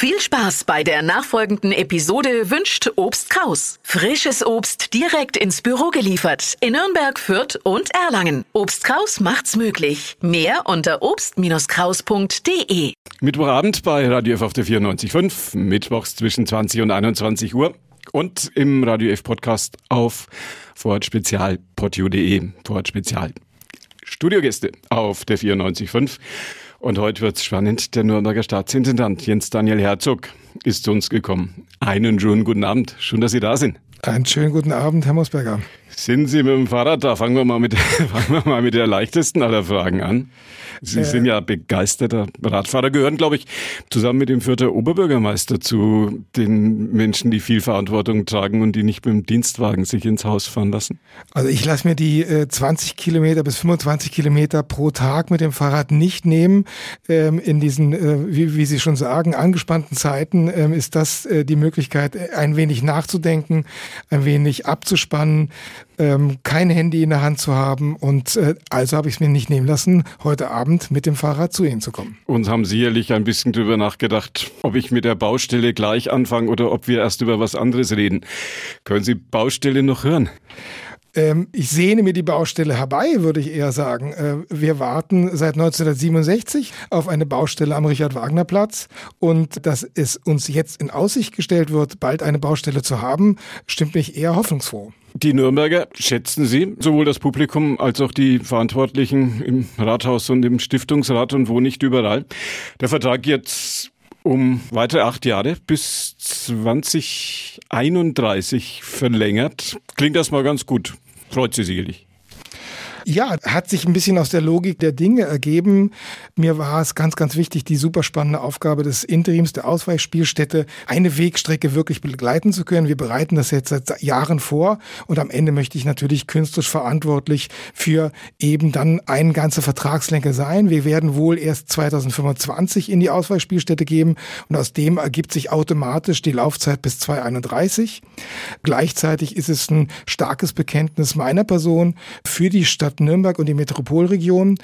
Viel Spaß bei der nachfolgenden Episode wünscht Obst Kraus. Frisches Obst direkt ins Büro geliefert in Nürnberg, Fürth und Erlangen. Obst Kraus macht's möglich. Mehr unter obst-kraus.de. Mittwochabend bei Radio F auf der 94.5, mittwochs zwischen 20 und 21 Uhr und im Radio F Podcast auf vorortspezial.podio.de. Vorort Spezial. Studiogäste auf der 94.5. Und heute wird's spannend. Der Nürnberger Staatsintendant Jens Daniel Herzog ist zu uns gekommen. Einen schönen guten Abend. Schön, dass Sie da sind. Einen schönen guten Abend, Herr Mosberger. Sind Sie mit dem Fahrrad da? Fangen wir mal mit, fangen wir mal mit der leichtesten aller Fragen an. Sie äh, sind ja begeisterter Radfahrer, gehören, glaube ich, zusammen mit dem Fürther Oberbürgermeister zu den Menschen, die viel Verantwortung tragen und die nicht mit dem Dienstwagen sich ins Haus fahren lassen. Also ich lasse mir die äh, 20 Kilometer bis 25 Kilometer pro Tag mit dem Fahrrad nicht nehmen. Ähm, in diesen, äh, wie, wie, Sie schon sagen, angespannten Zeiten ähm, ist das äh, die Möglichkeit, ein wenig nachzudenken, ein wenig abzuspannen, ähm, kein Handy in der Hand zu haben. Und äh, also habe ich es mir nicht nehmen lassen, heute Abend mit dem Fahrrad zu Ihnen zu kommen. Und haben sicherlich ein bisschen drüber nachgedacht, ob ich mit der Baustelle gleich anfange oder ob wir erst über was anderes reden. Können Sie Baustelle noch hören? Ähm, ich sehne mir die Baustelle herbei, würde ich eher sagen. Äh, wir warten seit 1967 auf eine Baustelle am Richard-Wagner-Platz und dass es uns jetzt in Aussicht gestellt wird, bald eine Baustelle zu haben, stimmt mich eher hoffnungsfroh. Die Nürnberger schätzen Sie, sowohl das Publikum als auch die Verantwortlichen im Rathaus und im Stiftungsrat und wo nicht überall. Der Vertrag jetzt um weitere acht Jahre bis 2031 verlängert. Klingt das mal ganz gut. Freut Sie sicherlich. Ja, hat sich ein bisschen aus der Logik der Dinge ergeben. Mir war es ganz, ganz wichtig, die super spannende Aufgabe des Interims der Ausweichspielstätte, eine Wegstrecke wirklich begleiten zu können. Wir bereiten das jetzt seit Jahren vor und am Ende möchte ich natürlich künstlerisch verantwortlich für eben dann eine ganze Vertragslänge sein. Wir werden wohl erst 2025 in die Ausweichspielstätte geben und aus dem ergibt sich automatisch die Laufzeit bis 2031. Gleichzeitig ist es ein starkes Bekenntnis meiner Person für die Stadt Nürnberg und die Metropolregion.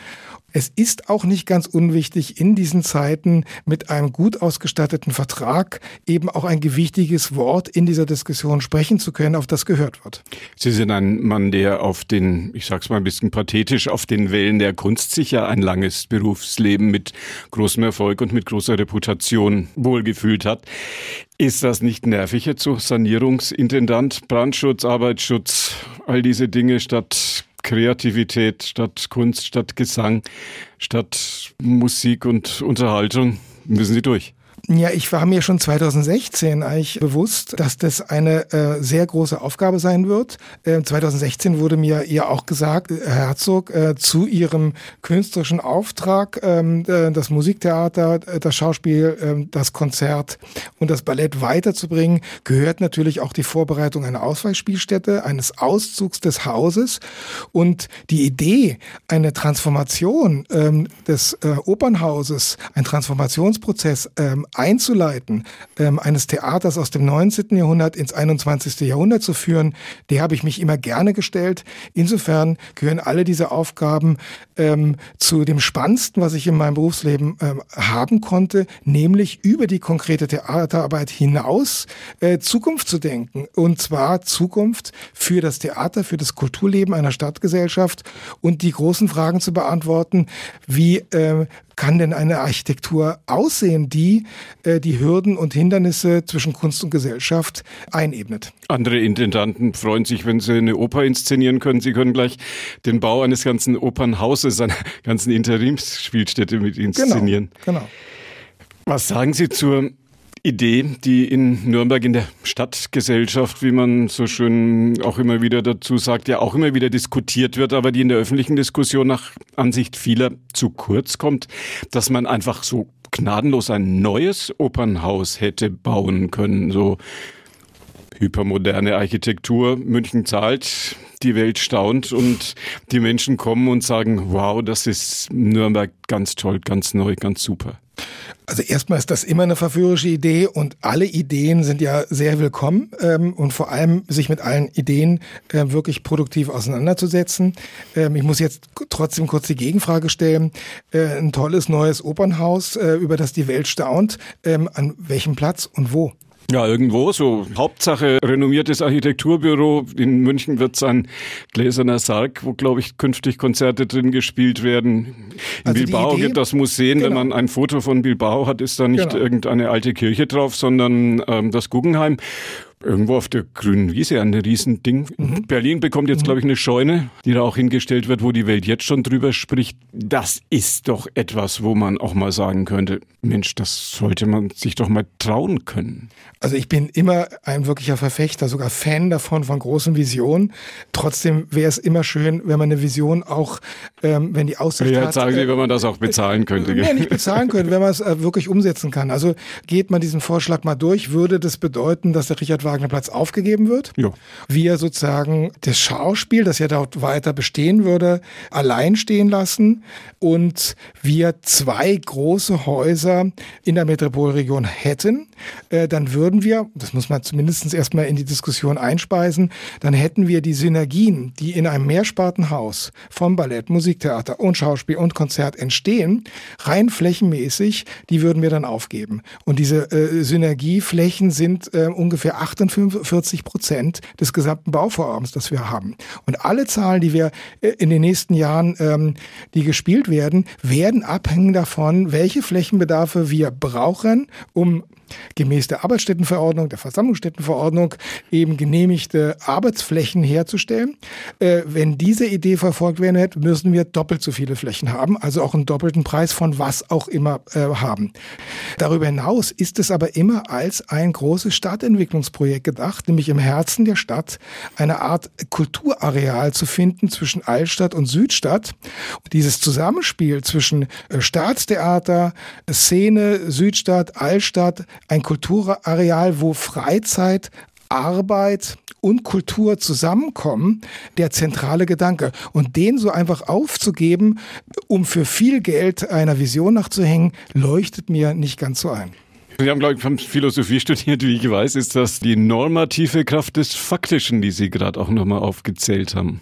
Es ist auch nicht ganz unwichtig, in diesen Zeiten mit einem gut ausgestatteten Vertrag eben auch ein gewichtiges Wort in dieser Diskussion sprechen zu können, auf das gehört wird. Sie sind ein Mann, der auf den, ich sag's mal ein bisschen pathetisch, auf den Wellen der Kunst sicher ein langes Berufsleben mit großem Erfolg und mit großer Reputation wohlgefühlt hat. Ist das nicht nervig jetzt so? Sanierungsintendant, Brandschutz, Arbeitsschutz, all diese Dinge statt Kreativität, statt Kunst, statt Gesang, statt Musik und Unterhaltung müssen sie durch. Ja, ich war mir schon 2016 eigentlich bewusst, dass das eine äh, sehr große Aufgabe sein wird. Äh, 2016 wurde mir ja auch gesagt, äh, Herr Herzog, äh, zu Ihrem künstlerischen Auftrag, ähm, äh, das Musiktheater, äh, das Schauspiel, äh, das Konzert und das Ballett weiterzubringen, gehört natürlich auch die Vorbereitung einer Ausweichspielstätte, eines Auszugs des Hauses und die Idee, eine Transformation ähm, des Opernhauses, ein Transformationsprozess ähm, einzuleiten, ähm, eines Theaters aus dem 19. Jahrhundert ins 21. Jahrhundert zu führen, der habe ich mich immer gerne gestellt. Insofern gehören alle diese Aufgaben ähm, zu dem Spannendsten, was ich in meinem Berufsleben ähm, haben konnte, nämlich über die konkrete Theaterarbeit hinaus äh, Zukunft zu denken. Und zwar Zukunft für das Theater, für das Kulturleben einer Stadtgesellschaft und die großen Fragen zu beantworten, wie äh, kann denn eine Architektur aussehen, die äh, die Hürden und Hindernisse zwischen Kunst und Gesellschaft einebnet? Andere Intendanten freuen sich, wenn sie eine Oper inszenieren können. Sie können gleich den Bau eines ganzen Opernhauses, einer ganzen Interimsspielstätte mit inszenieren. Genau. genau. Was sagen Sie zur Idee, die in Nürnberg in der Stadtgesellschaft, wie man so schön auch immer wieder dazu sagt, ja auch immer wieder diskutiert wird, aber die in der öffentlichen Diskussion nach Ansicht vieler zu kurz kommt, dass man einfach so gnadenlos ein neues Opernhaus hätte bauen können, so hypermoderne Architektur. München zahlt, die Welt staunt und die Menschen kommen und sagen, wow, das ist Nürnberg ganz toll, ganz neu, ganz super. Also erstmal ist das immer eine verführerische Idee und alle Ideen sind ja sehr willkommen ähm, und vor allem sich mit allen Ideen äh, wirklich produktiv auseinanderzusetzen. Ähm, ich muss jetzt trotzdem kurz die Gegenfrage stellen. Äh, ein tolles neues Opernhaus, äh, über das die Welt staunt. Ähm, an welchem Platz und wo? Ja, irgendwo so. Hauptsache renommiertes Architekturbüro. In München wird es ein gläserner Sarg, wo, glaube ich, künftig Konzerte drin gespielt werden. In also Bilbao gibt das Museen. Genau. Wenn man ein Foto von Bilbao hat, ist da nicht genau. irgendeine alte Kirche drauf, sondern ähm, das Guggenheim. Irgendwo auf der grünen Wiese, ein Riesending. Mhm. Berlin bekommt jetzt, mhm. glaube ich, eine Scheune, die da auch hingestellt wird, wo die Welt jetzt schon drüber spricht. Das ist doch etwas, wo man auch mal sagen könnte, Mensch, das sollte man sich doch mal trauen können. Also ich bin immer ein wirklicher Verfechter, sogar Fan davon, von großen Visionen. Trotzdem wäre es immer schön, wenn man eine Vision auch, ähm, wenn die Aussicht ja, hat. sagen Sie, äh, wenn man das auch bezahlen könnte. Äh, nee, nicht bezahlen könnte, wenn man es äh, wirklich umsetzen kann. Also geht man diesen Vorschlag mal durch, würde das bedeuten, dass der Richard Wagner Platz aufgegeben wird. Ja. Wir sozusagen das Schauspiel, das ja dort weiter bestehen würde, allein stehen lassen und wir zwei große Häuser in der Metropolregion hätten, äh, dann würden wir, das muss man zumindest erstmal in die Diskussion einspeisen, dann hätten wir die Synergien, die in einem Mehrspartenhaus vom Ballett, Musiktheater und Schauspiel und Konzert entstehen, rein flächenmäßig, die würden wir dann aufgeben. Und diese äh, Synergieflächen sind äh, ungefähr 48 Prozent des gesamten Bauvorhabens, das wir haben. Und alle Zahlen, die wir äh, in den nächsten Jahren, ähm, die gespielt werden, werden abhängen davon, welche Flächenbedarfe wir brauchen, um gemäß der Arbeitsstättenverordnung, der Versammlungsstättenverordnung eben genehmigte Arbeitsflächen herzustellen. Äh, wenn diese Idee verfolgt werden hätte, müssen wir doppelt so viele Flächen haben, also auch einen doppelten Preis von was auch immer äh, haben. Darüber hinaus ist es aber immer als ein großes Stadtentwicklungsprojekt gedacht, nämlich im Herzen der Stadt eine Art Kulturareal zu finden zwischen Altstadt und Südstadt. Und dieses Zusammenspiel zwischen äh, Staatstheater, Szene, Südstadt, Altstadt, ein Kulturareal, wo Freizeit, Arbeit und Kultur zusammenkommen, der zentrale Gedanke. Und den so einfach aufzugeben, um für viel Geld einer Vision nachzuhängen, leuchtet mir nicht ganz so ein. Sie haben, glaube ich, Philosophie studiert, wie ich weiß. Ist das die normative Kraft des Faktischen, die Sie gerade auch nochmal aufgezählt haben?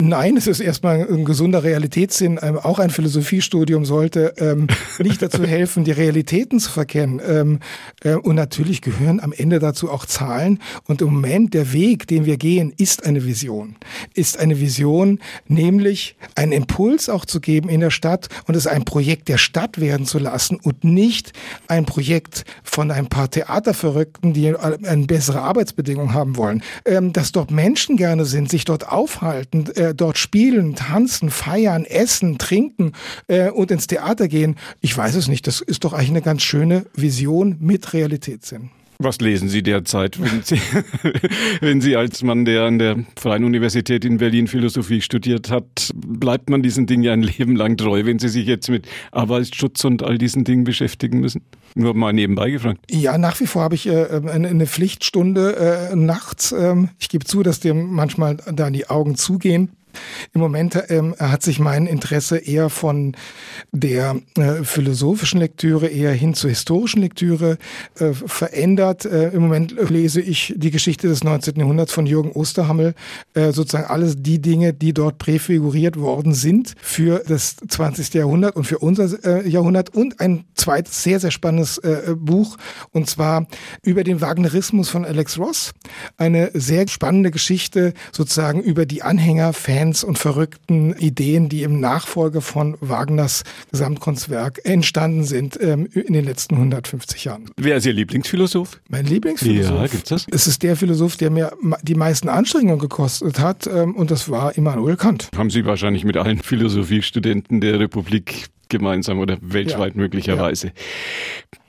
Nein, es ist erstmal ein gesunder Realitätssinn. Ähm, auch ein Philosophiestudium sollte ähm, nicht dazu helfen, die Realitäten zu verkennen. Ähm, äh, und natürlich gehören am Ende dazu auch Zahlen. Und im Moment der Weg, den wir gehen, ist eine Vision. Ist eine Vision, nämlich einen Impuls auch zu geben in der Stadt und es ein Projekt der Stadt werden zu lassen und nicht ein Projekt von ein paar Theaterverrückten, die eine bessere Arbeitsbedingung haben wollen. Ähm, dass dort Menschen gerne sind, sich dort aufhalten, äh, dort spielen, tanzen, feiern, essen, trinken äh, und ins Theater gehen. Ich weiß es nicht. Das ist doch eigentlich eine ganz schöne Vision mit Realitätssinn. Was lesen Sie derzeit, wenn Sie, wenn Sie als Mann, der an der Freien Universität in Berlin Philosophie studiert hat, bleibt man diesen Dingen ja ein Leben lang treu, wenn Sie sich jetzt mit Arbeitsschutz und all diesen Dingen beschäftigen müssen? Nur mal nebenbei gefragt. Ja, nach wie vor habe ich äh, eine, eine, Pflichtstunde äh, nachts. Ähm, ich gebe zu, dass dem manchmal da die Augen zugehen. Im Moment ähm, hat sich mein Interesse eher von der äh, philosophischen Lektüre eher hin zur historischen Lektüre äh, verändert. Äh, Im Moment lese ich die Geschichte des 19. Jahrhunderts von Jürgen Osterhammel, äh, sozusagen alles die Dinge, die dort präfiguriert worden sind für das 20. Jahrhundert und für unser äh, Jahrhundert und ein zweites sehr, sehr spannendes äh, Buch und zwar über den Wagnerismus von Alex Ross. Eine sehr spannende Geschichte sozusagen über die Anhänger, Fans Fans und verrückten Ideen, die im Nachfolge von Wagners Gesamtkunstwerk entstanden sind ähm, in den letzten 150 Jahren. Wer ist Ihr Lieblingsphilosoph? Mein Lieblingsphilosoph? Ja, gibt's das? Es ist der Philosoph, der mir die meisten Anstrengungen gekostet hat ähm, und das war Immanuel Kant. Haben Sie wahrscheinlich mit allen Philosophiestudenten der Republik gemeinsam oder weltweit ja. möglicherweise. Ja.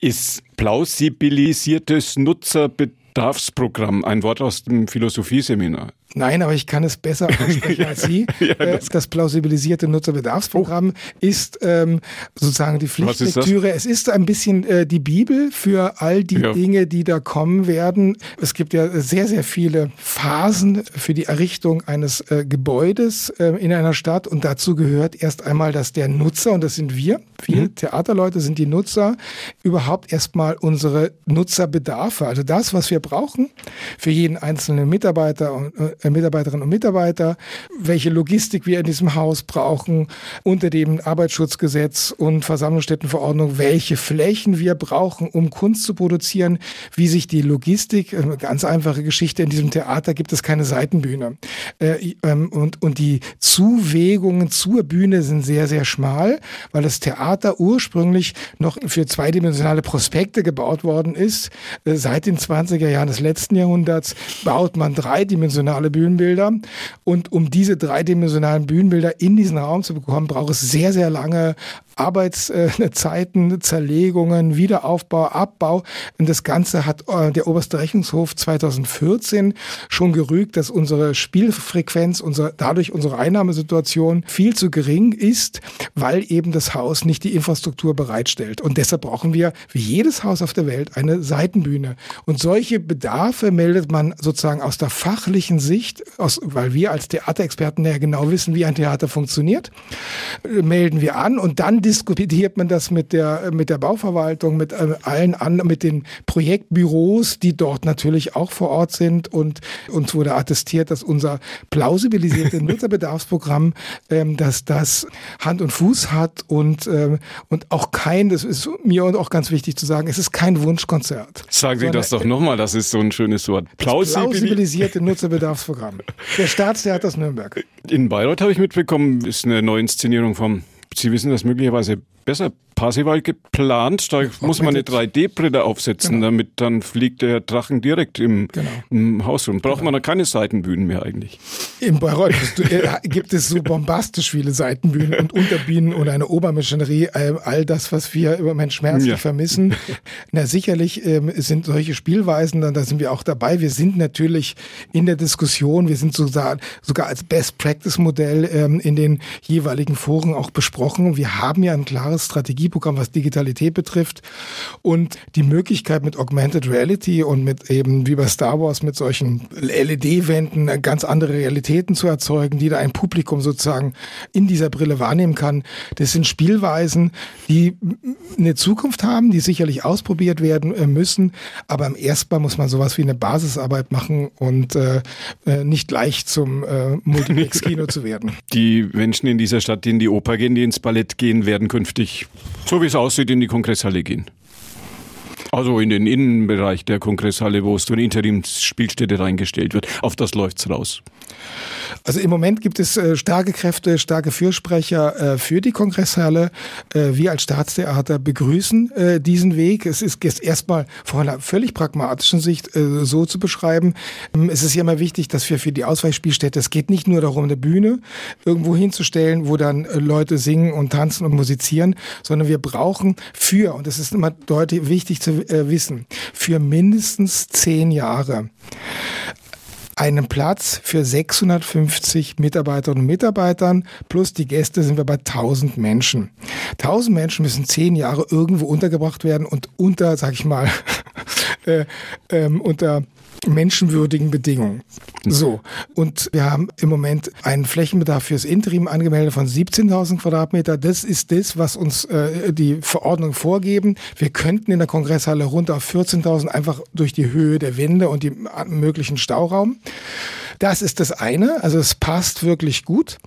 Ist plausibilisiertes Nutzerbedarfsprogramm ein Wort aus dem Philosophieseminar? Nein, aber ich kann es besser aussprechen als Sie. ja, äh, das, das, plausibilisierte Nutzerbedarfsprogramm oh. ist ähm, sozusagen die Pflichtlektüre. Ist es ist ein bisschen äh, die Bibel für all die ja. Dinge, die da kommen werden. Es gibt ja sehr, sehr viele Phasen für die Errichtung eines äh, Gebäudes äh, in einer Stadt und dazu gehört erst einmal, dass der Nutzer, und das sind wir, viele mhm. Theaterleute sind die Nutzer, überhaupt erstmal unsere Nutzerbedarfe, also das, was wir brauchen für jeden einzelnen Mitarbeiter und äh, Mitarbeiterinnen und Mitarbeiter, welche Logistik wir in diesem Haus brauchen, unter dem Arbeitsschutzgesetz und Versammlungsstättenverordnung, welche Flächen wir brauchen, um Kunst zu produzieren, wie sich die Logistik, eine ganz einfache Geschichte, in diesem Theater gibt es keine Seitenbühne. Äh, ähm, und, und die Zuwägungen zur Bühne sind sehr, sehr schmal, weil das Theater ursprünglich noch für zweidimensionale Prospekte gebaut worden ist. Äh, seit den 20er Jahren des letzten Jahrhunderts baut man dreidimensionale dreidimensionale Bühnenbilder. Und um diese dreidimensionalen Bühnenbilder in diesen Raum zu bekommen, braucht es sehr, sehr lange Arbeitszeiten, Zerlegungen, Wiederaufbau, Abbau. Und das Ganze hat äh, der oberste Rechnungshof 2014 schon gerügt, dass unsere Spielfrequenz, unsere, dadurch unsere Einnahmesituation viel zu gering ist, weil eben das Haus nicht die Infrastruktur bereitstellt. Und deshalb brauchen wir, wie jedes Haus auf der Welt, eine Seitenbühne. Und solche Bedarfe meldet man sozusagen aus der fachlichen Sicht, aus, weil wir als Theaterexperten ja genau wissen, wie ein Theater funktioniert, äh, melden wir an und dann diskutiert man das mit der, mit der Bauverwaltung, mit äh, allen anderen, mit den Projektbüros, die dort natürlich auch vor Ort sind und uns wurde attestiert, dass unser plausibilisiertes Nutzerbedarfsprogramm, ähm, dass das Hand und Fuß hat und, ähm, und auch kein, das ist mir auch ganz wichtig zu sagen, es ist kein Wunschkonzert. Sagen Sie das doch nochmal, das ist so ein schönes Wort. Plausibilisierte Nutzerbedarfsprogramm. Der Staatstheater Nürnberg. In Bayreuth habe ich mitbekommen, ist eine Neuinszenierung vom Sie wissen das möglicherweise besser. Parsival geplant, da muss man eine 3D-Brille aufsetzen, genau. damit dann fliegt der Drachen direkt im, genau. im Haus rum. Braucht genau. man da keine Seitenbühnen mehr eigentlich? In Bayreuth äh, gibt es so bombastisch viele Seitenbühnen und Unterbühnen und eine Obermaschinerie, äh, all das, was wir im Moment schmerzlich ja. vermissen. Na sicherlich ähm, sind solche Spielweisen, dann da sind wir auch dabei. Wir sind natürlich in der Diskussion, wir sind sogar, sogar als Best-Practice-Modell ähm, in den jeweiligen Foren auch besprochen. Wir haben ja ein klares Strategieprogramm, was Digitalität betrifft und die Möglichkeit mit Augmented Reality und mit eben wie bei Star Wars mit solchen LED-Wänden ganz andere Realitäten zu erzeugen, die da ein Publikum sozusagen in dieser Brille wahrnehmen kann. Das sind Spielweisen, die eine Zukunft haben, die sicherlich ausprobiert werden äh, müssen, aber im ersten muss man sowas wie eine Basisarbeit machen und äh, äh nicht gleich zum äh, Multiplex-Kino zu werden. Die Menschen in dieser Stadt, die in die Oper gehen, die ins Ballett gehen, werden künftig so wie es aussieht, in die Kongresshalle gehen. Also in den Innenbereich der Kongresshalle, wo es so eine Interimsspielstätte reingestellt wird. Auf das läuft's raus. Also im Moment gibt es äh, starke Kräfte, starke Fürsprecher äh, für die Kongresshalle. Äh, wir als Staatstheater begrüßen äh, diesen Weg. Es ist jetzt erstmal von einer völlig pragmatischen Sicht äh, so zu beschreiben. Ähm, es ist ja immer wichtig, dass wir für die Ausweichspielstätte, es geht nicht nur darum, eine Bühne irgendwo hinzustellen, wo dann äh, Leute singen und tanzen und musizieren, sondern wir brauchen für, und das ist immer deutlich wichtig zu wissen, für mindestens zehn Jahre einen Platz für 650 Mitarbeiterinnen und Mitarbeitern plus die Gäste sind wir bei 1000 Menschen. 1000 Menschen müssen zehn Jahre irgendwo untergebracht werden und unter, sag ich mal, äh, ähm, unter menschenwürdigen Bedingungen. So. Und wir haben im Moment einen Flächenbedarf fürs Interim angemeldet von 17.000 Quadratmeter. Das ist das, was uns äh, die Verordnung vorgeben. Wir könnten in der Kongresshalle runter auf 14.000 einfach durch die Höhe der Wände und die möglichen Stauraum. Das ist das eine, also es passt wirklich gut.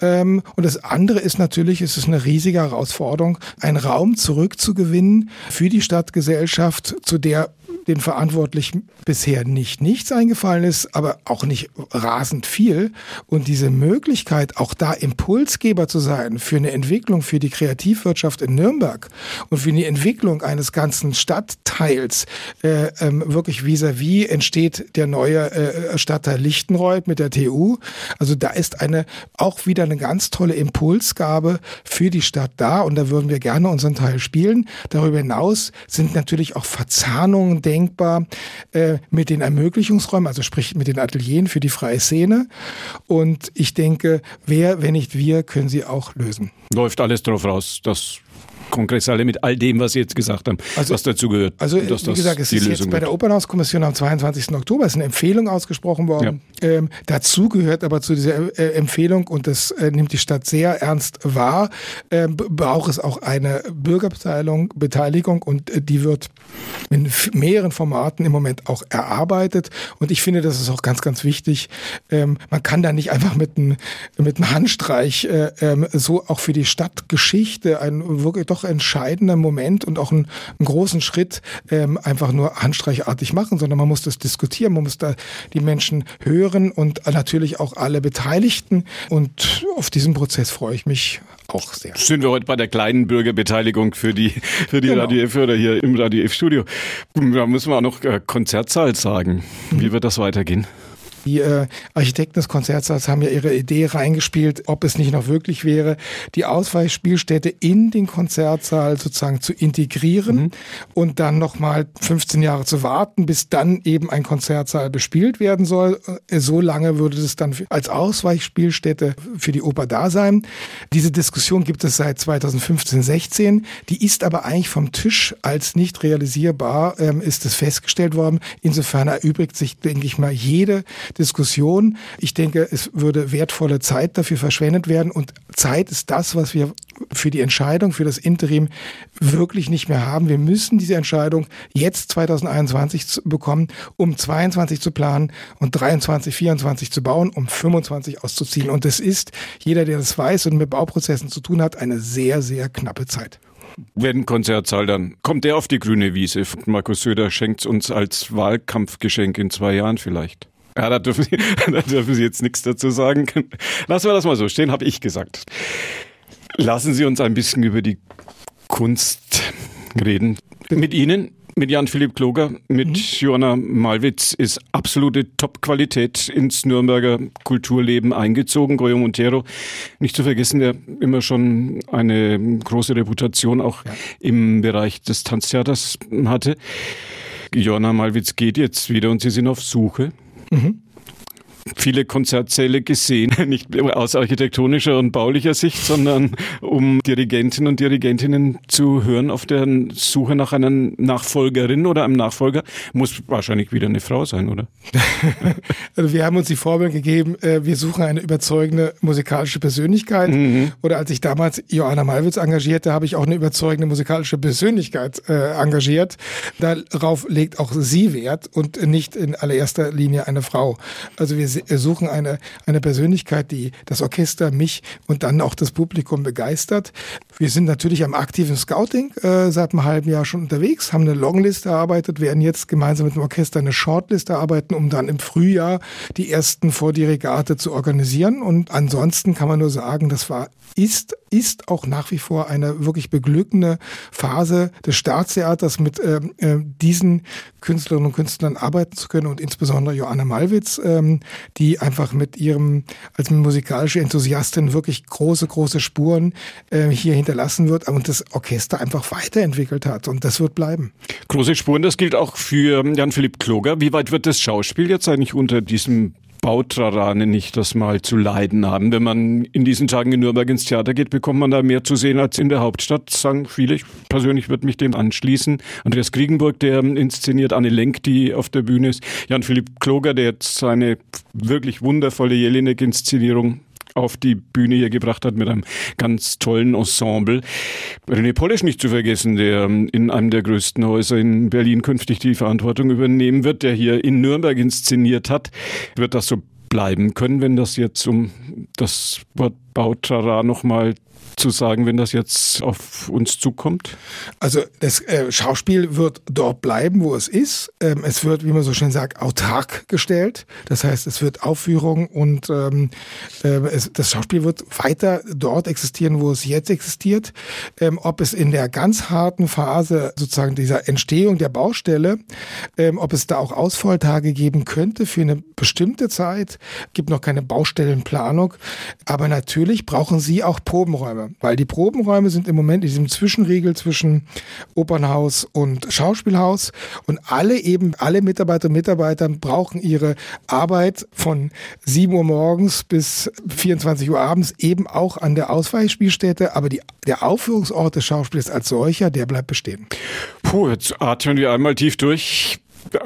Ähm, und das andere ist natürlich, es ist eine riesige Herausforderung, einen Raum zurückzugewinnen für die Stadtgesellschaft, zu der den Verantwortlichen bisher nicht nichts eingefallen ist, aber auch nicht rasend viel. Und diese Möglichkeit, auch da Impulsgeber zu sein für eine Entwicklung für die Kreativwirtschaft in Nürnberg und für die Entwicklung eines ganzen Stadtteils, äh, ähm, wirklich vis-à-vis -vis entsteht der neue äh, Stadtteil Lichtenreuth mit der TU. Also da ist eine auch wieder eine ganz tolle Impulsgabe für die Stadt da und da würden wir gerne unseren Teil spielen. Darüber hinaus sind natürlich auch Verzahnungen der denkbar äh, mit den Ermöglichungsräumen, also sprich mit den Atelieren für die freie Szene. Und ich denke, wer, wenn nicht wir, können sie auch lösen. Läuft alles darauf raus, dass Kongresshalle mit all dem, was Sie jetzt gesagt haben, also, was dazu gehört. Also wie gesagt, es ist Lösung jetzt bei der Opernhauskommission am 22. Oktober ist eine Empfehlung ausgesprochen worden. Ja. Ähm, dazu gehört aber zu dieser äh, Empfehlung, und das äh, nimmt die Stadt sehr ernst wahr, äh, braucht es auch eine Bürgerbeteiligung Beteiligung, und äh, die wird in mehreren Formaten im Moment auch erarbeitet. Und ich finde, das ist auch ganz, ganz wichtig. Ähm, man kann da nicht einfach mit einem mit einem Handstreich äh, ähm, so auch für die Stadtgeschichte ein wirklich doch entscheidender Moment und auch einen, einen großen Schritt ähm, einfach nur handstreichartig machen, sondern man muss das diskutieren, man muss da die Menschen hören und natürlich auch alle Beteiligten. Und auf diesen Prozess freue ich mich auch sehr. Sind wir heute bei der kleinen Bürgerbeteiligung für die, für die genau. Radio F oder hier im Radio F Studio. Da müssen wir auch noch äh, Konzertsaal sagen. Wie wird das weitergehen? Die äh, Architekten des Konzertsaals haben ja ihre Idee reingespielt, ob es nicht noch wirklich wäre, die Ausweichspielstätte in den Konzertsaal sozusagen zu integrieren mhm. und dann nochmal 15 Jahre zu warten, bis dann eben ein Konzertsaal bespielt werden soll. Äh, so lange würde es dann als Ausweichspielstätte für die Oper da sein. Diese Diskussion gibt es seit 2015, 16. Die ist aber eigentlich vom Tisch als nicht realisierbar, ähm, ist es festgestellt worden. Insofern erübrigt sich, denke ich mal, jede Diskussion. Ich denke, es würde wertvolle Zeit dafür verschwendet werden und Zeit ist das, was wir für die Entscheidung, für das Interim wirklich nicht mehr haben. Wir müssen diese Entscheidung jetzt 2021 bekommen, um 22 zu planen und 23, 24 zu bauen, um 25 auszuziehen. Und es ist, jeder, der das weiß und mit Bauprozessen zu tun hat, eine sehr, sehr knappe Zeit. Wenn Konzertsaal, dann kommt der auf die grüne Wiese. Markus Söder schenkt uns als Wahlkampfgeschenk in zwei Jahren vielleicht. Ja, da dürfen, Sie, da dürfen Sie jetzt nichts dazu sagen. Lassen wir das mal so stehen, habe ich gesagt. Lassen Sie uns ein bisschen über die Kunst reden. Mit Ihnen, mit Jan-Philipp Kloger, mit mhm. Joanna Malwitz ist absolute Top-Qualität ins Nürnberger Kulturleben eingezogen. Goyo Montero, nicht zu vergessen, der immer schon eine große Reputation auch ja. im Bereich des Tanztheaters hatte. Joanna Malwitz geht jetzt wieder und Sie sind auf Suche. Mhm viele Konzertsäle gesehen, nicht aus architektonischer und baulicher Sicht, sondern um Dirigenten und Dirigentinnen zu hören auf der Suche nach einer Nachfolgerin oder einem Nachfolger. Muss wahrscheinlich wieder eine Frau sein, oder? also wir haben uns die Formel gegeben, äh, wir suchen eine überzeugende musikalische Persönlichkeit. Mhm. Oder als ich damals Johanna Malwitz engagierte, habe ich auch eine überzeugende musikalische Persönlichkeit äh, engagiert. Darauf legt auch sie Wert und nicht in allererster Linie eine Frau. Also wir suchen eine, eine Persönlichkeit, die das Orchester, mich und dann auch das Publikum begeistert. Wir sind natürlich am aktiven Scouting äh, seit einem halben Jahr schon unterwegs, haben eine Longliste erarbeitet, werden jetzt gemeinsam mit dem Orchester eine Shortliste arbeiten, um dann im Frühjahr die ersten Vordirigate zu organisieren. Und ansonsten kann man nur sagen, das war ist, ist auch nach wie vor eine wirklich beglückende Phase des Staatstheaters, mit äh, äh, diesen Künstlerinnen und Künstlern arbeiten zu können und insbesondere Joanna Malwitz, ähm, die einfach mit ihrem als musikalische Enthusiastin wirklich große, große Spuren äh, hier hinterlassen wird und das Orchester einfach weiterentwickelt hat und das wird bleiben. Große Spuren, das gilt auch für Jan-Philipp Kloger. Wie weit wird das Schauspiel jetzt eigentlich unter diesem Bautrarane nicht das mal zu leiden haben. Wenn man in diesen Tagen in Nürnberg ins Theater geht, bekommt man da mehr zu sehen als in der Hauptstadt, sagen viele. Ich persönlich würde mich dem anschließen. Andreas Kriegenburg, der inszeniert, Anne Lenk, die auf der Bühne ist, Jan-Philipp Kloger, der jetzt seine wirklich wundervolle Jelinek-Inszenierung auf die Bühne hier gebracht hat mit einem ganz tollen Ensemble. René Polisch nicht zu vergessen, der in einem der größten Häuser in Berlin künftig die Verantwortung übernehmen wird, der hier in Nürnberg inszeniert hat. Wird das so bleiben können, wenn das jetzt um das Wort Bautrara nochmal zu sagen, wenn das jetzt auf uns zukommt? Also das äh, Schauspiel wird dort bleiben, wo es ist. Ähm, es wird, wie man so schön sagt, autark gestellt. Das heißt, es wird Aufführung und ähm, äh, es, das Schauspiel wird weiter dort existieren, wo es jetzt existiert. Ähm, ob es in der ganz harten Phase sozusagen dieser Entstehung der Baustelle, ähm, ob es da auch Ausfalltage geben könnte für eine bestimmte Zeit, gibt noch keine Baustellenplanung. Aber natürlich brauchen Sie auch Probenräume. Probenräume, weil die Probenräume sind im Moment in diesem Zwischenriegel zwischen Opernhaus und Schauspielhaus und alle eben, alle Mitarbeiter und Mitarbeiter brauchen ihre Arbeit von 7 Uhr morgens bis 24 Uhr abends eben auch an der Ausweichspielstätte, aber die, der Aufführungsort des Schauspiels als solcher, der bleibt bestehen. Puh, jetzt atmen wir einmal tief durch.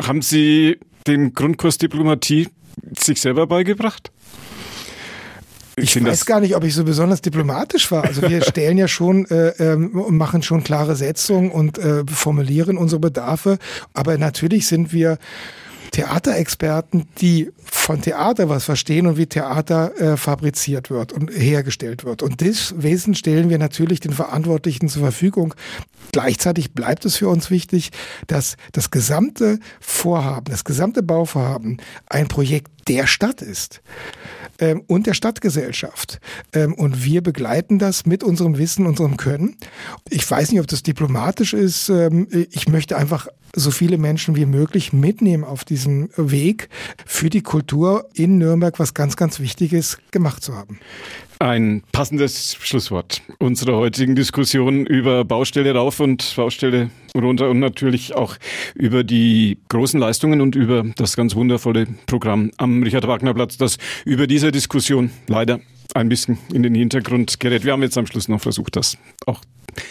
Haben Sie den Grundkurs Diplomatie sich selber beigebracht? Ich, ich weiß gar nicht, ob ich so besonders diplomatisch war. Also wir stellen ja schon äh, ähm, und machen schon klare Setzungen und äh, formulieren unsere Bedarfe. Aber natürlich sind wir Theaterexperten, die von Theater was verstehen und wie Theater äh, fabriziert wird und hergestellt wird. Und das Wesen stellen wir natürlich den Verantwortlichen zur Verfügung. Gleichzeitig bleibt es für uns wichtig, dass das gesamte Vorhaben, das gesamte Bauvorhaben ein Projekt der Stadt ist ähm, und der Stadtgesellschaft. Ähm, und wir begleiten das mit unserem Wissen, unserem Können. Ich weiß nicht, ob das diplomatisch ist. Ähm, ich möchte einfach so viele Menschen wie möglich mitnehmen auf diesem Weg für die Kultur in Nürnberg, was ganz, ganz wichtig ist, gemacht zu haben. Ein passendes Schlusswort unserer heutigen Diskussion über Baustelle rauf und Baustelle runter und natürlich auch über die großen Leistungen und über das ganz wundervolle Programm am Richard-Wagner-Platz, das über diese Diskussion leider ein bisschen in den Hintergrund gerät. Wir haben jetzt am Schluss noch versucht, das auch ein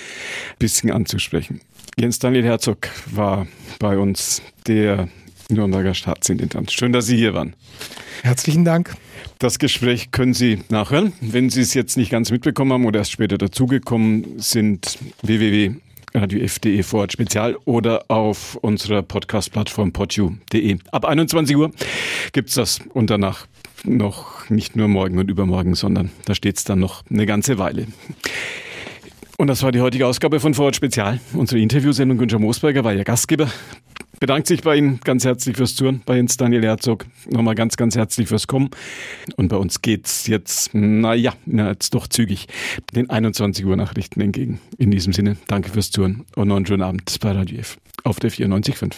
bisschen anzusprechen. Jens Daniel Herzog war bei uns der Nürnberger Staatsintendant. Schön, dass Sie hier waren. Herzlichen Dank. Das Gespräch können Sie nachhören. Wenn Sie es jetzt nicht ganz mitbekommen haben oder erst später dazugekommen sind, www.radiof.de vor Spezial oder auf unserer Podcast-Plattform podu.de. Ab 21 Uhr gibt es das und danach noch nicht nur morgen und übermorgen, sondern da steht es dann noch eine ganze Weile. Und das war die heutige Ausgabe von Vorort Spezial. Unsere Interviewsendung Günther Moosberger war Ihr Gastgeber bedankt sich bei Ihnen ganz herzlich fürs Touren, bei Jens Daniel Herzog. Nochmal ganz, ganz herzlich fürs Kommen. Und bei uns geht's jetzt, naja, na, jetzt doch zügig den 21 Uhr Nachrichten entgegen. In diesem Sinne, danke fürs Touren und noch einen schönen Abend bei Radio F auf der 94.5.